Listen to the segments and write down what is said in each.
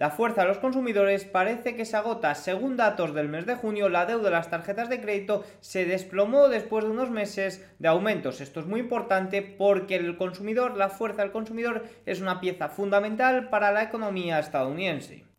La fuerza de los consumidores parece que se agota. Según datos del mes de junio, la deuda de las tarjetas de crédito se desplomó después de unos meses de aumentos. Esto es muy importante porque el consumidor, la fuerza del consumidor, es una pieza fundamental para la economía estadounidense.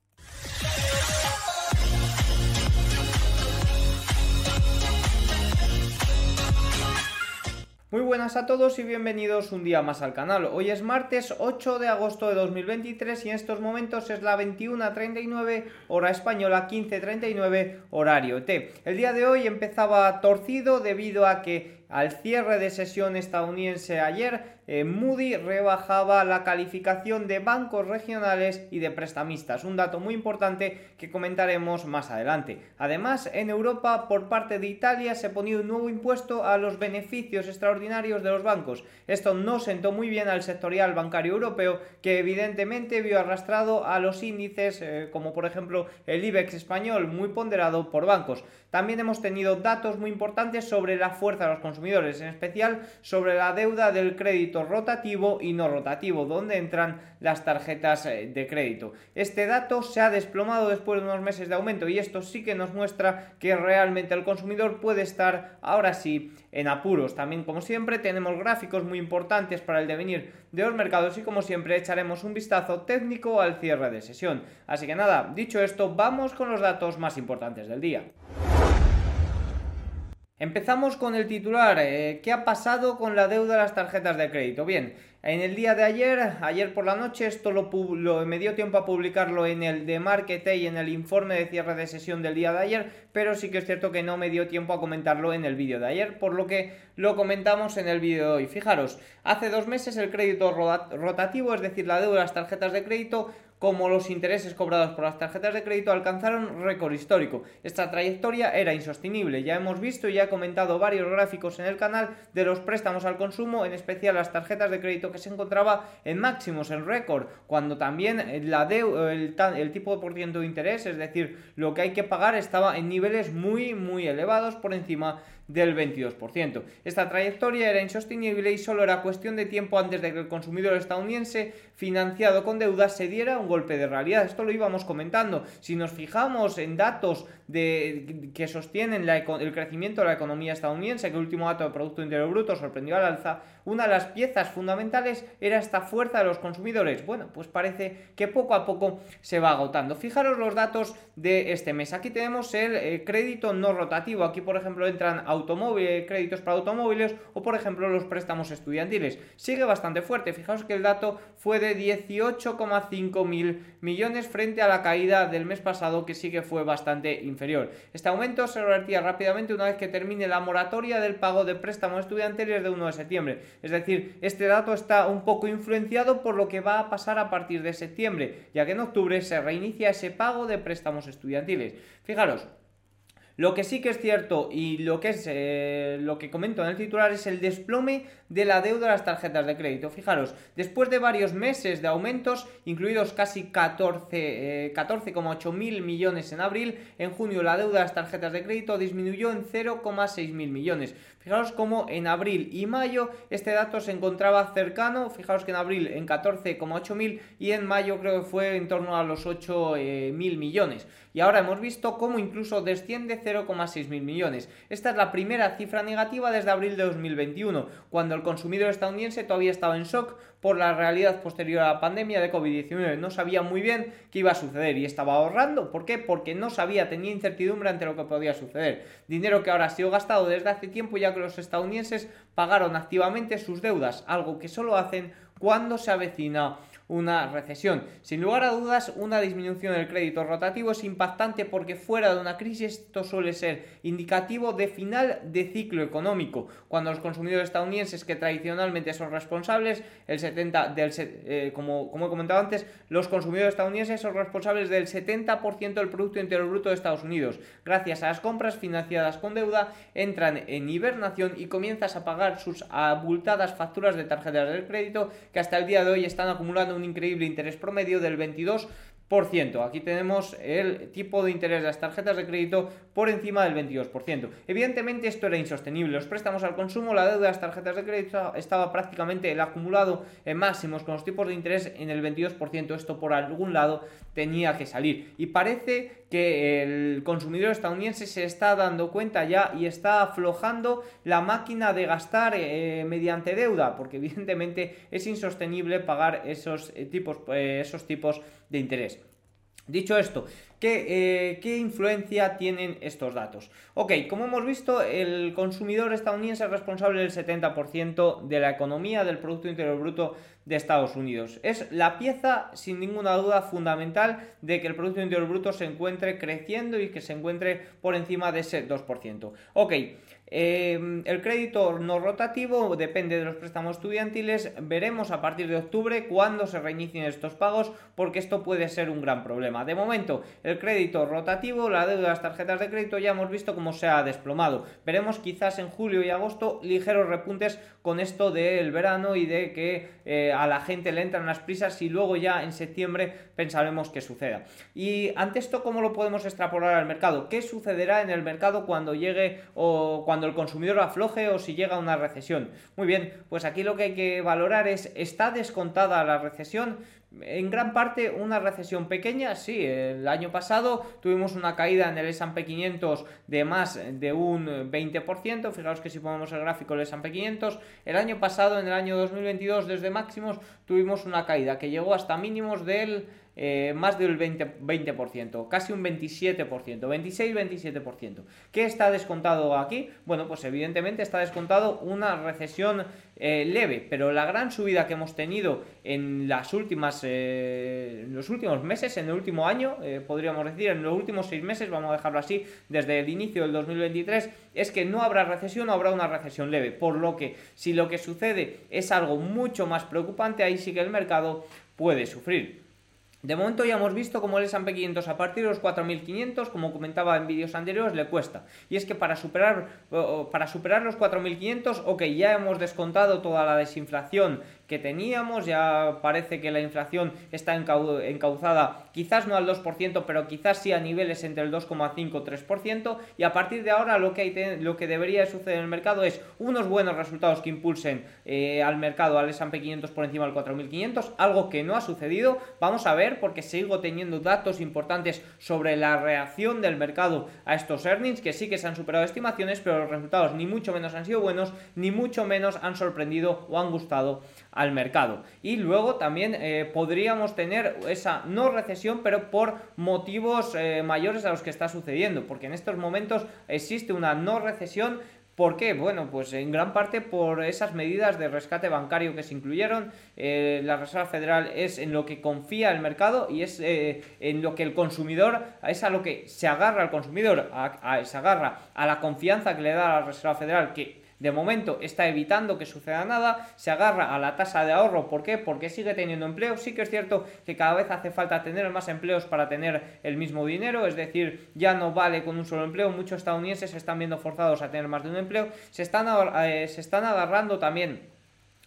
Muy buenas a todos y bienvenidos un día más al canal. Hoy es martes 8 de agosto de 2023 y en estos momentos es la 21.39 hora española, 15.39 horario T. El día de hoy empezaba torcido debido a que al cierre de sesión estadounidense ayer, eh, Moody rebajaba la calificación de bancos regionales y de prestamistas, un dato muy importante que comentaremos más adelante. Además, en Europa, por parte de Italia, se ponía un nuevo impuesto a los beneficios extraordinarios de los bancos. Esto no sentó muy bien al sectorial bancario europeo, que evidentemente vio arrastrado a los índices, eh, como por ejemplo el IBEX español, muy ponderado por bancos. También hemos tenido datos muy importantes sobre la fuerza de los consumidores, en especial sobre la deuda del crédito rotativo y no rotativo, donde entran las tarjetas eh, de crédito. Este dato se ha desplomado después de unos meses de aumento y esto sí que nos muestra que realmente el consumidor puede estar ahora sí en apuros. También, como siempre, tenemos gráficos muy importantes para el devenir de los mercados y, como siempre, echaremos un vistazo técnico al cierre de sesión. Así que nada, dicho esto, vamos con los datos más importantes del día. Empezamos con el titular. Eh, ¿Qué ha pasado con la deuda de las tarjetas de crédito? Bien, en el día de ayer, ayer por la noche, esto lo, me dio tiempo a publicarlo en el de Market y en el informe de cierre de sesión del día de ayer, pero sí que es cierto que no me dio tiempo a comentarlo en el vídeo de ayer, por lo que lo comentamos en el vídeo de hoy. Fijaros, hace dos meses el crédito rotativo, es decir, la deuda de las tarjetas de crédito, como los intereses cobrados por las tarjetas de crédito alcanzaron récord histórico. Esta trayectoria era insostenible. Ya hemos visto y ya he comentado varios gráficos en el canal de los préstamos al consumo, en especial las tarjetas de crédito que se encontraba en máximos, en récord, cuando también el, tipo de por ciento de interés, es decir, lo que hay que pagar estaba en niveles muy, muy elevados por encima del 22%. Esta trayectoria era insostenible y solo era cuestión de tiempo antes de que el consumidor estadounidense financiado con deudas se diera un golpe de realidad. Esto lo íbamos comentando. Si nos fijamos en datos de, que sostienen el crecimiento de la economía estadounidense, que el último dato de Producto Interior Bruto sorprendió al alza, una de las piezas fundamentales era esta fuerza de los consumidores. Bueno, pues parece que poco a poco se va agotando. Fijaros los datos de este mes. Aquí tenemos el eh, crédito no rotativo. Aquí, por ejemplo, entran automóviles, créditos para automóviles o, por ejemplo, los préstamos estudiantiles. Sigue bastante fuerte. Fijaos que el dato fue de 18,5 mil millones frente a la caída del mes pasado, que sí que fue bastante inferior. Este aumento se revertía rápidamente una vez que termine la moratoria del pago de préstamos estudiantiles de 1 de septiembre. Es decir, este dato está un poco influenciado por lo que va a pasar a partir de septiembre, ya que en octubre se reinicia ese pago de préstamos estudiantiles. Fijaros, lo que sí que es cierto y lo que es eh, lo que comento en el titular es el desplome de la deuda de las tarjetas de crédito. Fijaros, después de varios meses de aumentos, incluidos casi 14, 14,8 eh, mil millones en abril, en junio la deuda de las tarjetas de crédito disminuyó en 0,6 mil millones. Fijaros cómo en abril y mayo este dato se encontraba cercano, fijaros que en abril en 14,8 mil y en mayo creo que fue en torno a los 8 eh, mil millones. Y ahora hemos visto cómo incluso desciende 0,6 mil millones. Esta es la primera cifra negativa desde abril de 2021, cuando el consumidor estadounidense todavía estaba en shock por la realidad posterior a la pandemia de COVID-19. No sabía muy bien qué iba a suceder y estaba ahorrando. ¿Por qué? Porque no sabía, tenía incertidumbre ante lo que podía suceder. Dinero que ahora ha sido gastado desde hace tiempo ya que los estadounidenses pagaron activamente sus deudas, algo que solo hacen cuando se avecina una recesión. Sin lugar a dudas, una disminución del crédito rotativo es impactante porque fuera de una crisis esto suele ser indicativo de final de ciclo económico, cuando los consumidores estadounidenses que tradicionalmente son responsables, el 70 del eh, como, como he comentado antes, los consumidores estadounidenses son responsables del 70% del producto interior bruto de Estados Unidos. Gracias a las compras financiadas con deuda entran en hibernación y comienzas a pagar sus abultadas facturas de tarjetas de crédito que hasta el día de hoy están acumulando un increíble interés promedio del 22 Aquí tenemos el tipo de interés de las tarjetas de crédito por encima del 22%. Evidentemente esto era insostenible. Los préstamos al consumo, la deuda de las tarjetas de crédito estaba prácticamente el acumulado en máximos con los tipos de interés en el 22%. Esto por algún lado tenía que salir. Y parece que el consumidor estadounidense se está dando cuenta ya y está aflojando la máquina de gastar eh, mediante deuda, porque evidentemente es insostenible pagar esos eh, tipos, eh, esos tipos de interés. Dicho esto, ¿qué, eh, ¿qué, influencia tienen estos datos? Ok, como hemos visto, el consumidor estadounidense es responsable del 70% de la economía del Producto Interior Bruto de Estados Unidos. Es la pieza, sin ninguna duda, fundamental de que el Producto Interior Bruto se encuentre creciendo y que se encuentre por encima de ese 2%. Ok, Em, el crédito no rotativo depende de los préstamos estudiantiles. Veremos a partir de octubre cuándo se reinicien estos pagos, porque esto puede ser un gran problema. De momento, el crédito rotativo, la deuda de las tarjetas de crédito, ya hemos visto cómo se ha desplomado. Veremos quizás en julio y agosto ligeros repuntes con esto del verano y de que eh, a la gente le entran las prisas y luego ya en septiembre pensaremos que suceda. Y ante esto, ¿cómo lo podemos extrapolar al mercado? ¿Qué sucederá en el mercado cuando llegue o cuando el consumidor afloje o si llega una recesión. Muy bien, pues aquí lo que hay que valorar es, ¿está descontada la recesión? En gran parte una recesión pequeña, sí, el año pasado tuvimos una caída en el S&P 500 de más de un 20%, fijaos que si ponemos el gráfico del S&P 500, el año pasado, en el año 2022, desde máximos, tuvimos una caída que llegó hasta mínimos del eh, más del 20%, 20%, casi un 27%, 26-27%. ¿Qué está descontado aquí? Bueno, pues evidentemente está descontado una recesión eh, leve, pero la gran subida que hemos tenido en las últimas, eh, los últimos meses, en el último año, podríamos decir, en los últimos seis meses, vamos a dejarlo así, desde el inicio del 2023, es que no habrá recesión o habrá una recesión leve, por lo que si lo que sucede es algo mucho más preocupante, ahí sí que el mercado puede sufrir. De momento ya hemos visto cómo el S&P 500 a partir de los 4.500, como comentaba en vídeos anteriores, le cuesta. Y es que para superar, para superar los 4.500, ok, ya hemos descontado toda la desinflación que teníamos, ya parece que la inflación está encauzada quizás no al 2%, pero quizás sí a niveles entre el 2,5-3%, y a partir de ahora lo que, hay lo que debería suceder en el mercado es unos buenos resultados que impulsen eh, al mercado, al S&P 500 por encima del 4.500, algo que no ha sucedido, vamos a ver porque sigo teniendo datos importantes sobre la reacción del mercado a estos earnings, que sí que se han superado estimaciones, pero los resultados ni mucho menos han sido buenos, ni mucho menos han sorprendido o han gustado al mercado. Y luego también eh, podríamos tener esa no recesión, pero por motivos eh, mayores a los que está sucediendo, porque en estos momentos existe una no recesión ¿Por qué? Bueno, pues en gran parte por esas medidas de rescate bancario que se incluyeron. Eh, la Reserva Federal es en lo que confía el mercado y es en lo que el consumidor, es a lo que se agarra el consumidor, se agarra a la confianza que le da la Reserva Federal, que de momento está evitando que suceda nada, se agarra a la tasa de ahorro, ¿por qué? Porque sigue teniendo empleo, sí que es cierto que cada vez hace falta tener más empleos para tener el mismo dinero, es decir, ya no vale con un solo empleo, muchos estadounidenses se están viendo forzados a tener más de un empleo, se están, eh, se están agarrando también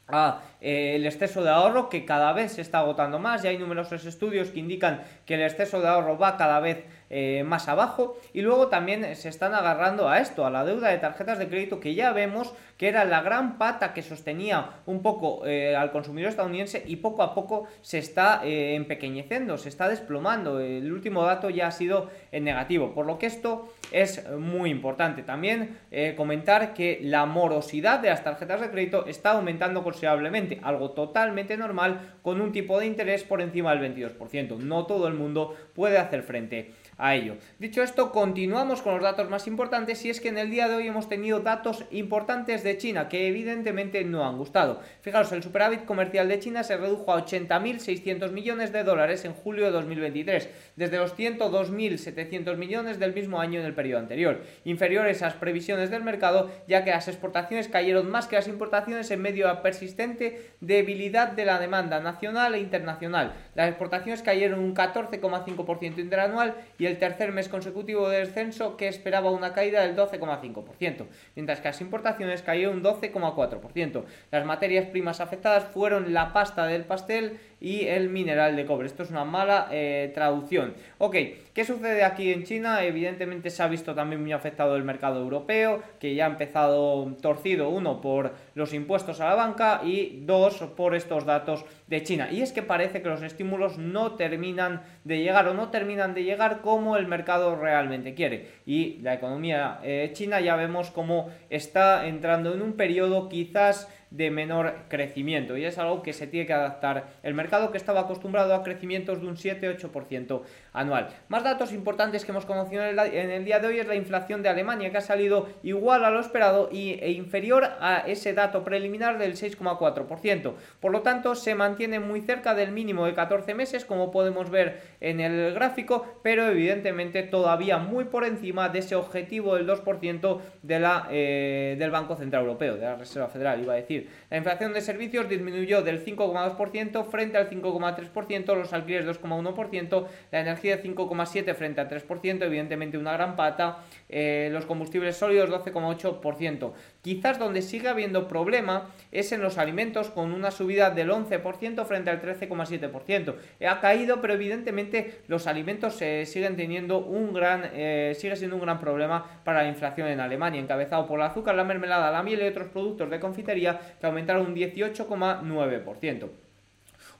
a eh, el exceso de ahorro que cada vez se está agotando más. Y hay numerosos estudios que indican que el exceso de ahorro va cada vez eh, más abajo. Y luego también se están agarrando a esto, a la deuda de tarjetas de crédito que ya vemos que era la gran pata que sostenía un poco eh, al consumidor estadounidense y poco a poco se está eh, empequeñeciendo, se está desplomando. El último dato ya ha sido en negativo, por lo que esto es muy importante. También comentar que la morosidad de las tarjetas de crédito está aumentando considerablemente, algo totalmente normal con un tipo de interés por encima del 22%. No todo el mundo puede hacer frente a ello. Dicho esto, continuamos con los datos más importantes y es que en el día de hoy hemos tenido datos importantes de China que evidentemente no han gustado. Fijaros, el superávit comercial de China se redujo a 80.600 millones de dólares en julio de 2023, desde los 102.700 millones del mismo año en el periodo anterior, inferiores a las previsiones del mercado ya que las exportaciones cayeron más que las importaciones en medio de la persistente debilidad de la demanda nacional e internacional. Las exportaciones cayeron un 14,5% interanual y el tercer mes consecutivo de descenso que esperaba una caída del 12,5%, mientras que las importaciones cayeron un 12,4%. Las materias primas afectadas fueron la pasta del pastel y el mineral de cobre. Esto es una mala eh, traducción. Ok, ¿qué sucede aquí en China? Evidentemente se ha visto también muy afectado el mercado europeo, que ya ha empezado torcido, uno, por los impuestos a la banca y dos, por estos datos de China. Y es que parece que los estímulos no terminan de llegar o no terminan de llegar como el mercado realmente quiere. Y la economía eh, china ya vemos cómo está entrando en un periodo quizás de menor crecimiento y es algo que se tiene que adaptar el mercado que estaba acostumbrado a crecimientos de un 7-8% anual. Más datos importantes que hemos conocido en el, día de hoy es la inflación de Alemania que ha salido igual a lo esperado y, e inferior a ese dato preliminar del 6,4%. Por lo tanto, se mantiene muy cerca del mínimo de 14 meses como podemos ver en el gráfico, pero evidentemente todavía muy por encima de ese objetivo del 2% de la, eh, del Banco Central Europeo, de la Reserva Federal, iba a decir. La inflación de servicios disminuyó del 5,2% frente al 5,3%, los alquileres 2,1%, la energía 5,7% frente al 3%, evidentemente una gran pata, eh, los combustibles sólidos 12,8%. Quizás donde sigue habiendo problema es en los alimentos con una subida del 11% frente al 13,7%. Ha caído, pero evidentemente los alimentos eh, siguen teniendo un gran, eh, sigue siendo un gran problema para la inflación en Alemania, encabezado por el azúcar, la mermelada, la miel y otros productos de confitería que aumentaron un 18,9%.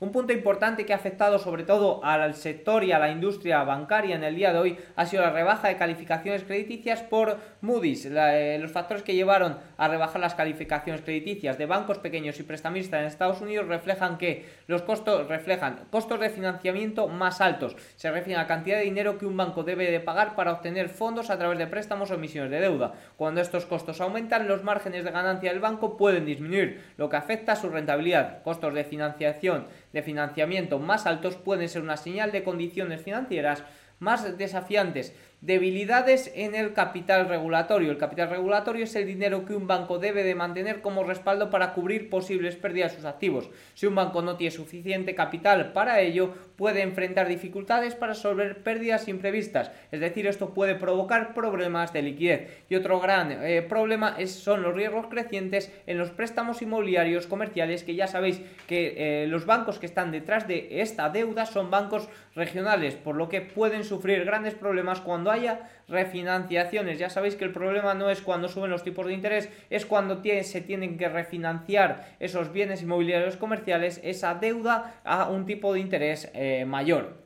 Un punto importante que ha afectado sobre todo al sector y a la industria bancaria en el día de hoy ha sido la rebaja de calificaciones crediticias por Moody's. Eh, los factores que llevaron a rebajar las calificaciones crediticias de bancos pequeños y prestamistas en Estados Unidos reflejan que los costos reflejan costos de financiamiento más altos. Se refiere a la cantidad de dinero que un banco debe de pagar para obtener fondos a través de préstamos o emisiones de deuda. Cuando estos costos aumentan, los márgenes de ganancia del banco pueden disminuir, lo que afecta a su rentabilidad. Costos de financiación de financiamiento más altos pueden ser una señal de condiciones financieras más desafiantes Debilidades en el capital regulatorio. El capital regulatorio es el dinero que un banco debe de mantener como respaldo para cubrir posibles pérdidas de sus activos. Si un banco no tiene suficiente capital para ello, puede enfrentar dificultades para resolver pérdidas imprevistas. Es decir, esto puede provocar problemas de liquidez. Y otro gran eh, problema es, son los riesgos crecientes en los préstamos inmobiliarios comerciales, que ya sabéis que eh, los bancos que están detrás de esta deuda son bancos regionales, por lo que pueden sufrir grandes problemas cuando haya refinanciaciones. Ya sabéis que el problema no es cuando suben los tipos de interés, es cuando se tienen que refinanciar esos bienes inmobiliarios comerciales, esa deuda a un tipo de interés eh, mayor.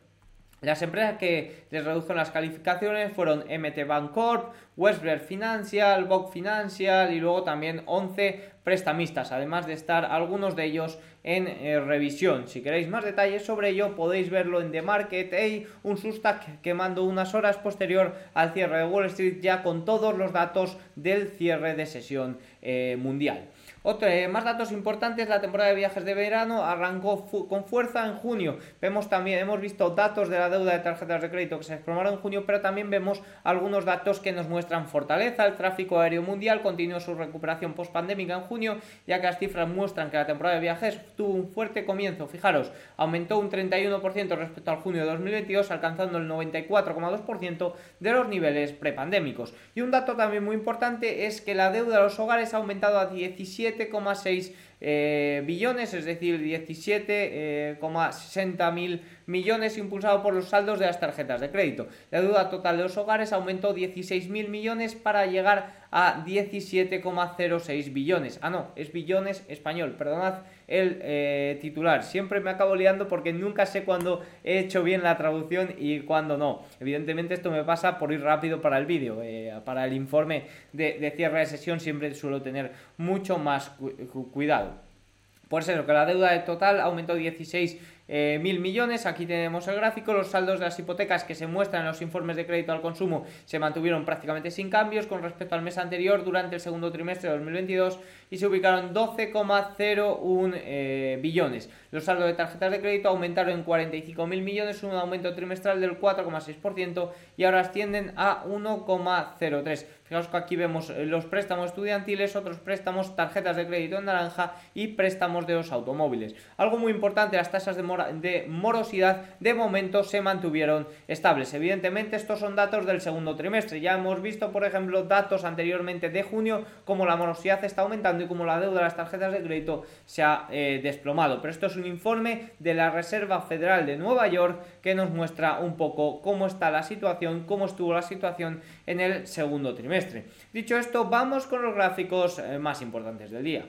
Las empresas que les redujeron las calificaciones fueron MT Bancorp, Westberg Financial, Bock Financial y luego también 11 prestamistas, además de estar algunos de ellos en eh, revisión. Si queréis más detalles sobre ello podéis verlo en The Market, hey, un Sustack que mando unas horas posterior al cierre de Wall Street ya con todos los datos del cierre de sesión eh, mundial. Otro, eh, más datos importantes, la temporada de viajes de verano arrancó con fuerza en junio. Vemos también, hemos visto datos de la deuda de tarjetas de crédito que se desplomaron en junio, pero también vemos algunos datos que nos muestran fortaleza. El tráfico aéreo mundial continuó su recuperación post-pandémica en junio, ya que las cifras muestran que la temporada de viajes tuvo un fuerte comienzo. Fijaros, aumentó un 31% respecto al junio de 2022, alcanzando el 94,2% de los niveles prepandémicos. Y un dato también muy importante es que la deuda de los hogares ha aumentado a 17 7,6 eh, billones, es decir, 17,60 eh, mil millones impulsado por los saldos de las tarjetas de crédito. La deuda total de los hogares aumentó 16 mil millones para llegar a 17,06 billones. Ah, no, es billones español, perdonad el eh, titular. Siempre me acabo liando porque nunca sé cuándo he hecho bien la traducción y cuándo no. Evidentemente esto me pasa por ir rápido para el vídeo. para el informe de, cierre de sesión siempre suelo tener mucho más cuidado. Por eso que la deuda de total aumentó 16 eh, mil millones. Aquí tenemos el gráfico. Los saldos de las hipotecas que se muestran en los informes de crédito al consumo se mantuvieron prácticamente sin cambios con respecto al mes anterior durante el segundo trimestre de 2022 y se ubicaron 12,01 eh, billones. Los saldos de tarjetas de crédito aumentaron en 45 mil millones, un aumento trimestral del 4,6% y ahora ascienden a 1,03. Fijaos que aquí vemos eh, los préstamos estudiantiles, otros préstamos, tarjetas de crédito en naranja y préstamos de los automóviles. Algo muy importante, las tasas de de morosidad de momento se mantuvieron estables. Evidentemente estos son datos del segundo trimestre. Ya hemos visto, por ejemplo, datos anteriormente de junio, como la morosidad está aumentando y como la deuda de las tarjetas de crédito se ha eh, desplomado. Pero esto es un informe de la Reserva Federal de Nueva York que nos muestra un poco cómo está la situación, cómo estuvo la situación en el segundo trimestre. Dicho esto, vamos con los gráficos eh, más importantes del día.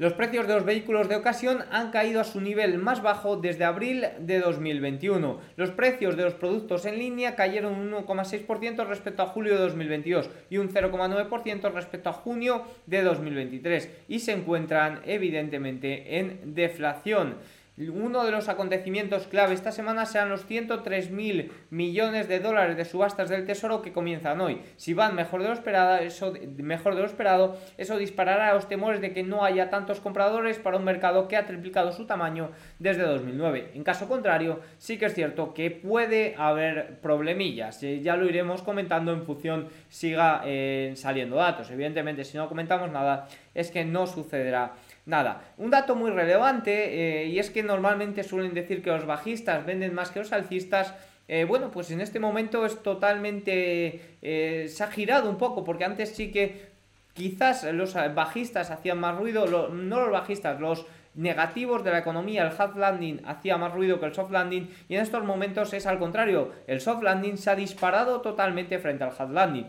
Los precios de los vehículos de ocasión han caído a su nivel más bajo desde abril de 2021. Los precios de los productos en línea cayeron un 1,6% respecto a julio de 2022 y un 0,9% respecto a junio de 2023 y se encuentran evidentemente en deflación. Uno de los acontecimientos clave esta semana serán los 103.000 millones de dólares de subastas del Tesoro que comienzan hoy. Si van mejor de lo esperado, eso, mejor de lo esperado, eso disparará los temores de que no haya tantos compradores para un mercado que ha triplicado su tamaño desde 2009. En caso contrario, sí que es cierto que puede haber problemillas. Eh, ya lo iremos comentando en función siga eh, saliendo datos. Evidentemente, si no comentamos nada, es que no sucederá Nada, un dato muy relevante eh, y es que normalmente suelen decir que los bajistas venden más que los alcistas. Eh, bueno, pues en este momento es totalmente... Eh, se ha girado un poco porque antes sí que quizás los bajistas hacían más ruido, no los bajistas, los negativos de la economía, el hard landing hacía más ruido que el soft landing y en estos momentos es al contrario, el soft landing se ha disparado totalmente frente al hard landing.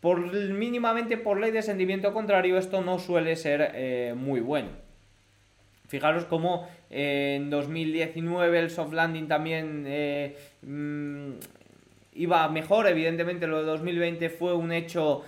Por mínimamente por ley de sentimiento contrario, esto no suele ser eh, muy bueno. Fijaros cómo eh, en 2019 el soft landing también eh, mm, iba mejor. Evidentemente lo de 2020 fue un hecho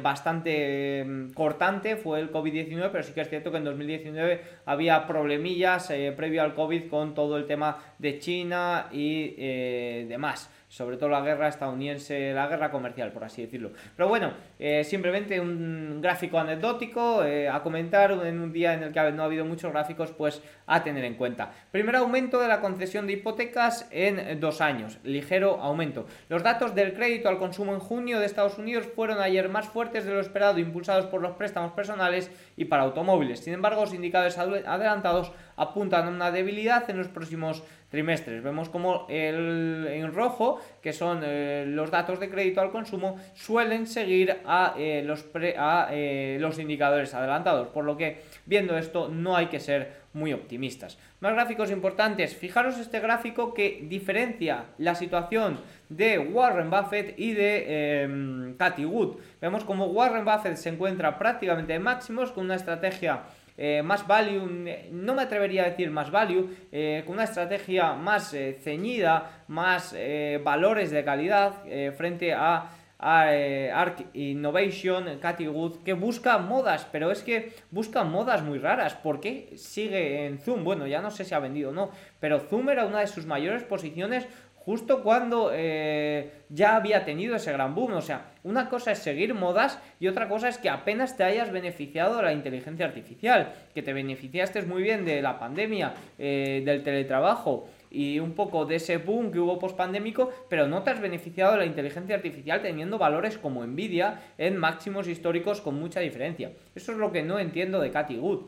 bastante mm, cortante, fue el COVID-19, pero sí que es cierto que en 2019 había problemillas previo al COVID con todo el tema de China y demás sobre todo la guerra estadounidense, la guerra comercial, por así decirlo. Pero bueno, eh, simplemente un gráfico anecdótico eh, a comentar en un día en el que no ha habido muchos gráficos, pues a tener en cuenta. Primer aumento de la concesión de hipotecas en dos años, ligero aumento. Los datos del crédito al consumo en junio de Estados Unidos fueron ayer más fuertes de lo esperado, impulsados por los préstamos personales y para automóviles. Sin embargo, los indicadores adelantados apuntan a una debilidad en los próximos trimestres. Vemos como el, en rojo, que son eh, los datos de crédito al consumo, suelen seguir a, eh, los, a eh, los indicadores adelantados, por lo que viendo esto no hay que ser muy optimistas. Más gráficos importantes. Fijaros este gráfico que diferencia la situación de Warren Buffett y de eh, Cathy Wood. Vemos como Warren Buffett se encuentra prácticamente en máximos con una estrategia eh, más value, no me atrevería a decir más value, eh, con una estrategia más eh, ceñida, más valores de calidad frente a, a Arc Innovation, Cathy Wood, que busca modas, pero es que busca modas muy raras. ¿Por qué sigue en Zoom? Bueno, ya no sé si ha vendido o no, pero Zoom era una de sus mayores posiciones justo cuando eh, ya había tenido ese gran boom. O sea, una cosa es seguir modas y otra cosa es que apenas te hayas beneficiado de la inteligencia artificial, que te beneficiaste muy bien de la pandemia, eh, del teletrabajo y un poco de ese boom que hubo post-pandémico, pero no te has beneficiado de la inteligencia artificial teniendo valores como Nvidia en máximos históricos con mucha diferencia. Eso es lo que no entiendo de Cathy Wood.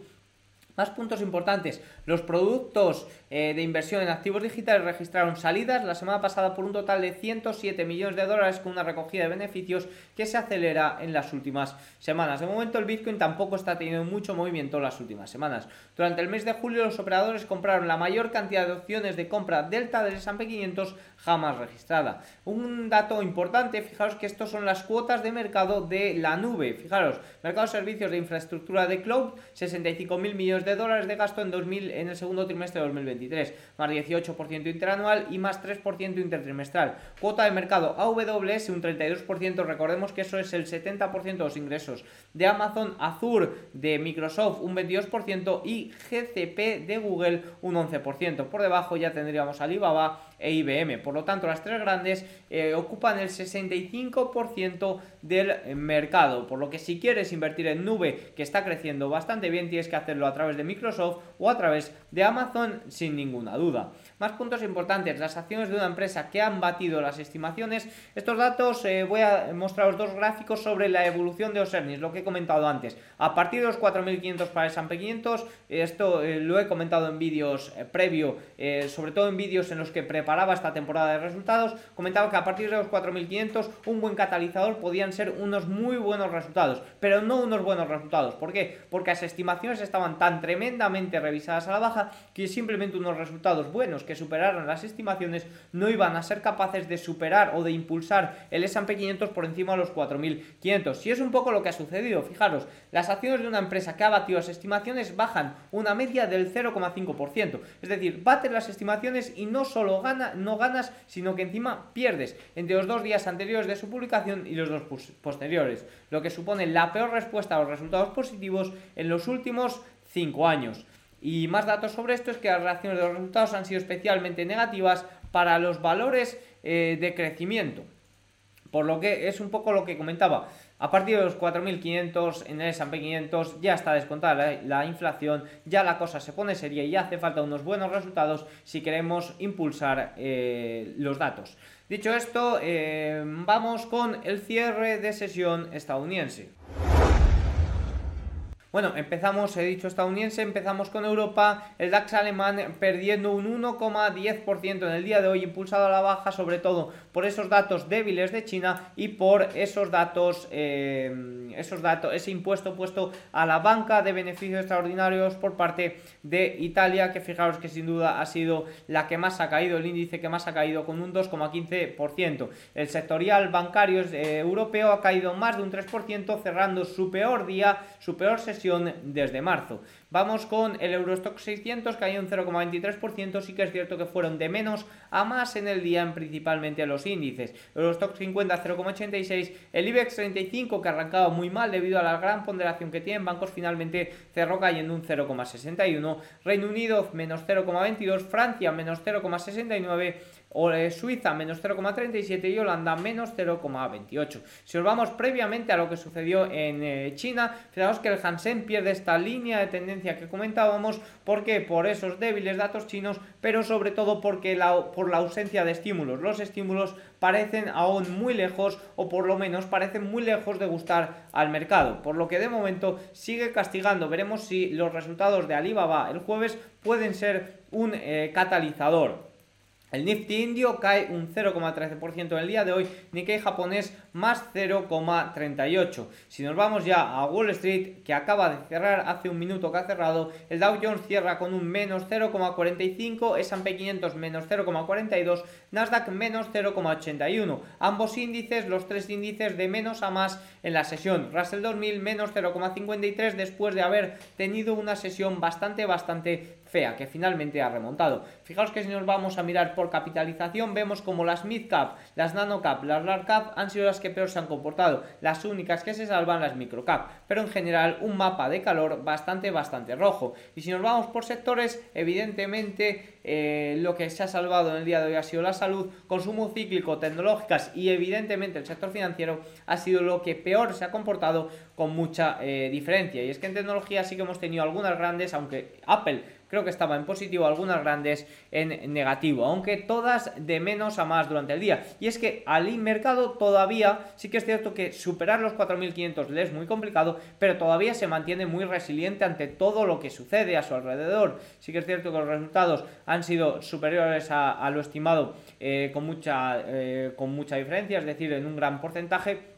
Más puntos importantes. Los productos eh, de inversión en activos digitales registraron salidas la semana pasada por un total de 107 millones de dólares con una recogida de beneficios que se acelera en las últimas semanas. De momento el Bitcoin tampoco está teniendo mucho movimiento en las últimas semanas. Durante el mes de julio los operadores compraron la mayor cantidad de opciones de compra delta del S&P 500 jamás registrada. Un dato importante, fijaros que estos son las cuotas de mercado de la nube. Fijaros, mercado de servicios de infraestructura de cloud, 65.000 millones de dólares de gasto en, 2000, en el segundo trimestre de 2023, más 18% interanual y más 3% intertrimestral. Cuota de mercado AWS un 32%, recordemos que eso es el 70% de los ingresos de Amazon, Azure de Microsoft un 22% y GCP de Google un 11%. Por debajo ya tendríamos Alibaba e IBM. Por lo tanto, las tres grandes eh, ocupan el 65% del mercado. Por lo que si quieres invertir en nube, que está creciendo bastante bien, tienes que hacerlo a través de Microsoft o a través de Amazon sin ninguna duda. Más puntos importantes, las acciones de una empresa que han batido las estimaciones. Estos datos eh, voy a mostraros dos gráficos sobre la evolución de los earnings, lo que he comentado antes. A partir de los 4.500 para el S&P 500, esto eh, lo he comentado en vídeos eh, previo, sobre todo en vídeos en los que preparaba esta temporada de resultados, comentaba que a partir de los 4.500 un buen catalizador podían ser unos muy buenos resultados, pero no unos buenos resultados. ¿Por qué? Porque las estimaciones estaban tan tremendamente revisadas a la baja que simplemente unos resultados buenos que superaran las estimaciones no iban a ser capaces de superar o de impulsar el S&P 500 por encima de los 4.500. Si es un poco lo que ha sucedido, fijaros, las acciones de una empresa que ha batido las estimaciones bajan una media del 0,5%, es decir, bates las estimaciones y no solo gana, no ganas, sino que encima pierdes entre los dos días anteriores de su publicación y los dos posteriores, lo que supone la peor respuesta a los resultados positivos en los últimos 5 años. Y más datos sobre esto es que las reacciones de los resultados han sido especialmente negativas para los valores eh, de crecimiento. Por lo que es un poco lo que comentaba. A partir de los 4.500 en el S&P 500 ya está descontada la, inflación, ya la cosa se pone seria y hace falta unos buenos resultados si queremos impulsar eh, los datos. Dicho esto, eh, vamos con el cierre de sesión estadounidense. Bueno, empezamos, he dicho estadounidense, empezamos con Europa, el DAX alemán perdiendo un 1,10% en el día de hoy, impulsado a la baja, sobre todo por esos datos débiles de China y por esos datos, eh, esos datos, ese impuesto puesto a la banca de beneficios extraordinarios por parte de Italia, que fijaros que sin duda ha sido la que más ha caído, el índice que más ha caído con un 2,15%. El sectorial bancario eh, europeo ha caído más de un 3%, cerrando su peor día, su peor sesión desde marzo. Vamos con el Eurostock 600 que hay un 0,23%, sí que es cierto que fueron de menos a más en el día en principalmente los índices. Eurostock 50 0,86, el IBEX 35 que arrancaba muy mal debido a la gran ponderación que tienen. Bancos finalmente cerró cayendo un 0,61, Reino Unido menos 0,22, Francia menos 0,69 Suiza menos 0,37 y Holanda menos 0,28. Si os vamos previamente a lo que sucedió en eh, China, fijaos que el Hansen pierde esta línea de tendencia que comentábamos, porque Por esos débiles datos chinos, pero sobre todo porque por la ausencia de estímulos. Los estímulos parecen aún muy lejos o por lo menos parecen muy lejos de gustar al mercado, por lo que de momento sigue castigando. Veremos si los resultados de Alibaba el jueves pueden ser un eh, catalizador. El Nifty indio cae un 0,13% en el día de hoy, Nikkei japonés más 0,38. Si nos vamos ya a Wall Street, que acaba de cerrar hace un minuto que ha cerrado, el Dow Jones cierra con un menos 0,45, S&P 500 menos 0,42, Nasdaq menos 0,81. Ambos índices, los tres índices de menos a más en la sesión. Russell 2000 menos 0,53 después de haber tenido una sesión bastante, bastante fea, que finalmente ha remontado. Fijaos que si nos vamos a mirar por capitalización, vemos como las mid cap, las nano cap, las large cap han sido las que peor se han comportado. Las únicas que se salvan las micro cap. Pero en general un mapa de calor bastante, bastante rojo. Y si nos vamos por sectores, evidentemente eh, lo que se ha salvado en el día de hoy ha sido la salud, consumo cíclico, tecnológicas y evidentemente el sector financiero ha sido lo que peor se ha comportado con mucha eh, diferencia. Y es que en tecnología sí que hemos tenido algunas grandes, aunque Apple creo que estaba en positivo, algunas grandes en negativo, aunque todas de menos a más durante el día. Y es que al mercado todavía, sí que es cierto que superar los 4.500 le es muy complicado, pero todavía se mantiene muy resiliente ante todo lo que sucede a su alrededor. Sí que es cierto que los resultados han sido superiores a, lo estimado eh, con, mucha, eh, con mucha diferencia, es decir, en un gran porcentaje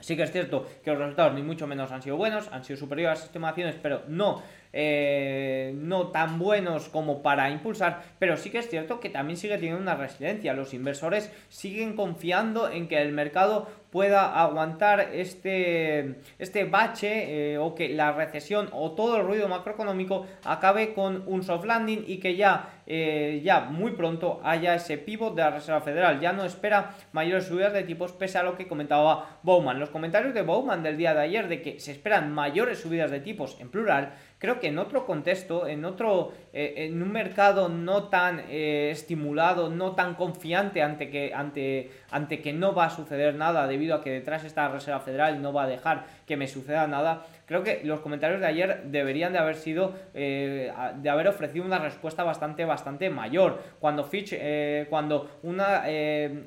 Sí que es cierto que los resultados ni mucho menos han sido buenos, han sido superiores a las estimaciones, pero no, eh, no tan buenos como para impulsar, pero sí que es cierto que también sigue teniendo una resiliencia. Los inversores siguen confiando en que el mercado pueda aguantar este, este bache eh, o que la recesión o todo el ruido macroeconómico acabe con un soft landing y que ya, eh, ya muy pronto haya ese pivot de la Reserva Federal. Ya no espera mayores subidas de tipos pese a lo que comentaba Bowman. Los comentarios de Bowman del día de ayer de que se esperan mayores subidas de tipos en plural creo que en otro contexto, en otro, eh, en un mercado no tan eh, estimulado, no tan confiante ante que, ante, ante que no va a suceder nada debido a que detrás está la Reserva Federal y no va a dejar que me suceda nada, creo que los comentarios de ayer deberían de haber sido, eh, de haber ofrecido una respuesta bastante, bastante mayor. Cuando Fitch, cuando una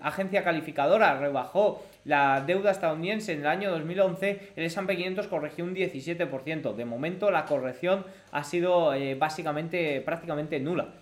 agencia calificadora rebajó la deuda estadounidense en el año 2011, el S&P 500 corrigió un 17%. De momento la corrección ha sido básicamente prácticamente nula.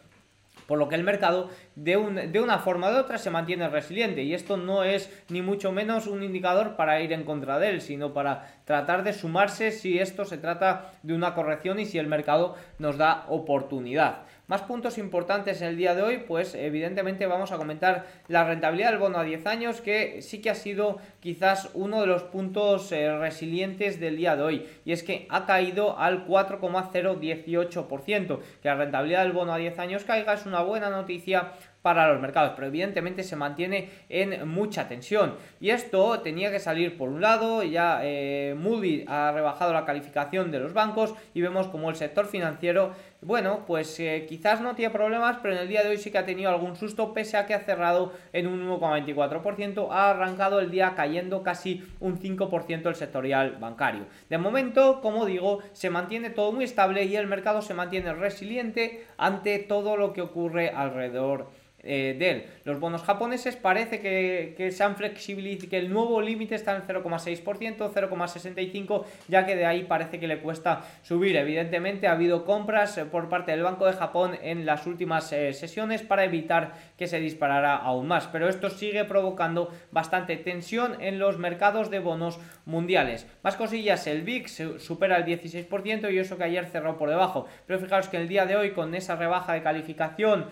Por lo que el mercado de, una forma u de otra se mantiene resiliente y esto no es ni mucho menos un indicador para ir en contra de él, sino para tratar de sumarse si esto se trata de una corrección y si el mercado nos da oportunidad. Más puntos importantes en el día de hoy, pues evidentemente vamos a comentar la rentabilidad del bono a 10 años, que sí que ha sido quizás uno de los puntos eh, resilientes del día de hoy, y es que ha caído al 4,018%, que la rentabilidad del bono a 10 años caiga es una buena noticia para los mercados, pero evidentemente se mantiene en mucha tensión. Y esto tenía que salir por un lado, ya eh, Moody ha rebajado la calificación de los bancos y vemos como el sector financiero, bueno, pues eh, quizás no tiene problemas, pero en el día de hoy sí que ha tenido algún susto, pese a que ha cerrado en un 1,24%, ha arrancado el día cayendo casi un 5% el sectorial bancario. De momento, como digo, se mantiene todo muy estable y el mercado se mantiene resiliente ante todo lo que ocurre alrededor eh, de él. Los bonos japoneses parece que, que se han flexibilizado, que el nuevo límite está en 0,6%, 0,65%, ya que de ahí parece que le cuesta subir. Evidentemente ha habido compras eh, por parte del Banco de Japón en las últimas eh, sesiones para evitar que se disparara aún más, pero esto sigue provocando bastante tensión en los mercados de bonos mundiales. Más cosillas, el VIX supera el 16% y eso que ayer cerró por debajo, pero fijaros que el día de hoy con esa rebaja de calificación,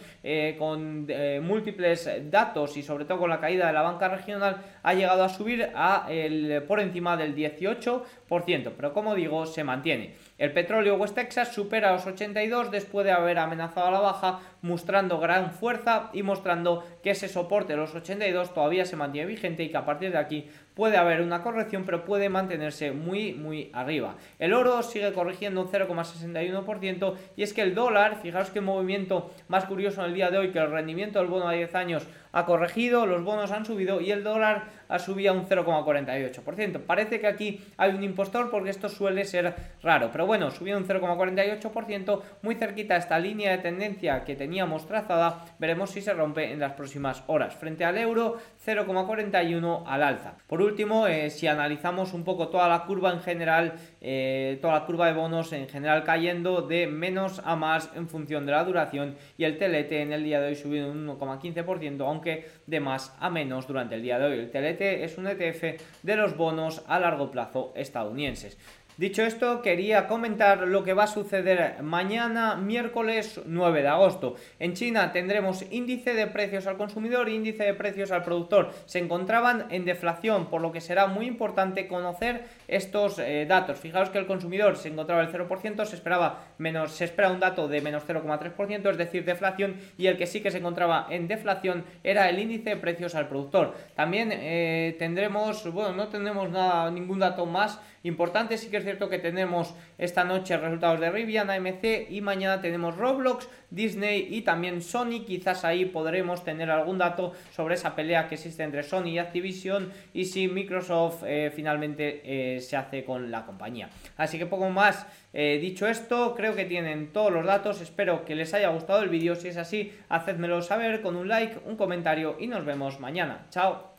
con... Eh, múltiples datos y sobre todo con la caída de la banca regional ha llegado a subir a el, por encima del 18%, pero como digo se mantiene. El petróleo West Texas supera los 82 después de haber amenazado a la baja, mostrando gran fuerza y mostrando que ese soporte de los 82 todavía se mantiene vigente y que a partir de aquí puede haber una corrección, pero puede mantenerse muy, muy arriba. El oro sigue corrigiendo un 0,61% y es que el dólar, fijaos qué movimiento más curioso en el día de hoy, que el rendimiento del bono a 10 años ha corregido, los bonos han subido y el dólar ha subido un 0,48%. Parece que aquí hay un impostor porque esto suele ser raro, pero bueno, subió un 0,48%, muy cerquita a esta línea de tendencia que teníamos trazada, veremos si se rompe en las próximas horas. Frente al euro, 0,41 al alza. Por último, eh, si analizamos un poco toda la curva en general, eh, toda la curva de bonos en general cayendo de menos a más en función de la duración y el TLT en el día de hoy subido un 1,15%, aunque de más a menos durante el día de hoy. El TLT es un ETF de los bonos a largo plazo estadounidenses. Dicho esto, quería comentar lo que va a suceder mañana, miércoles 9 de agosto. En China tendremos índice de precios al consumidor e índice de precios al productor. Se encontraban en deflación, por lo que será muy importante conocer estos eh, datos. Fijaos que el consumidor se encontraba el 0%, se esperaba menos, se espera un dato de menos 0,3%, es decir, deflación, y el que sí que se encontraba en deflación era el índice de precios al productor. También eh, tendremos, bueno, no tendremos nada, ningún dato más importante, sí que es cierto que tenemos esta noche resultados de Rivian, AMC y mañana tenemos Roblox, Disney y también Sony. Quizás ahí podremos tener algún dato sobre esa pelea que existe entre Sony y Activision y si Microsoft eh, finalmente eh, se hace con la compañía. Así que poco más. Eh, dicho esto, creo que tienen todos los datos. Espero que les haya gustado el vídeo. Si es así, hacedmelo saber con un like, un comentario y nos vemos mañana. Chao.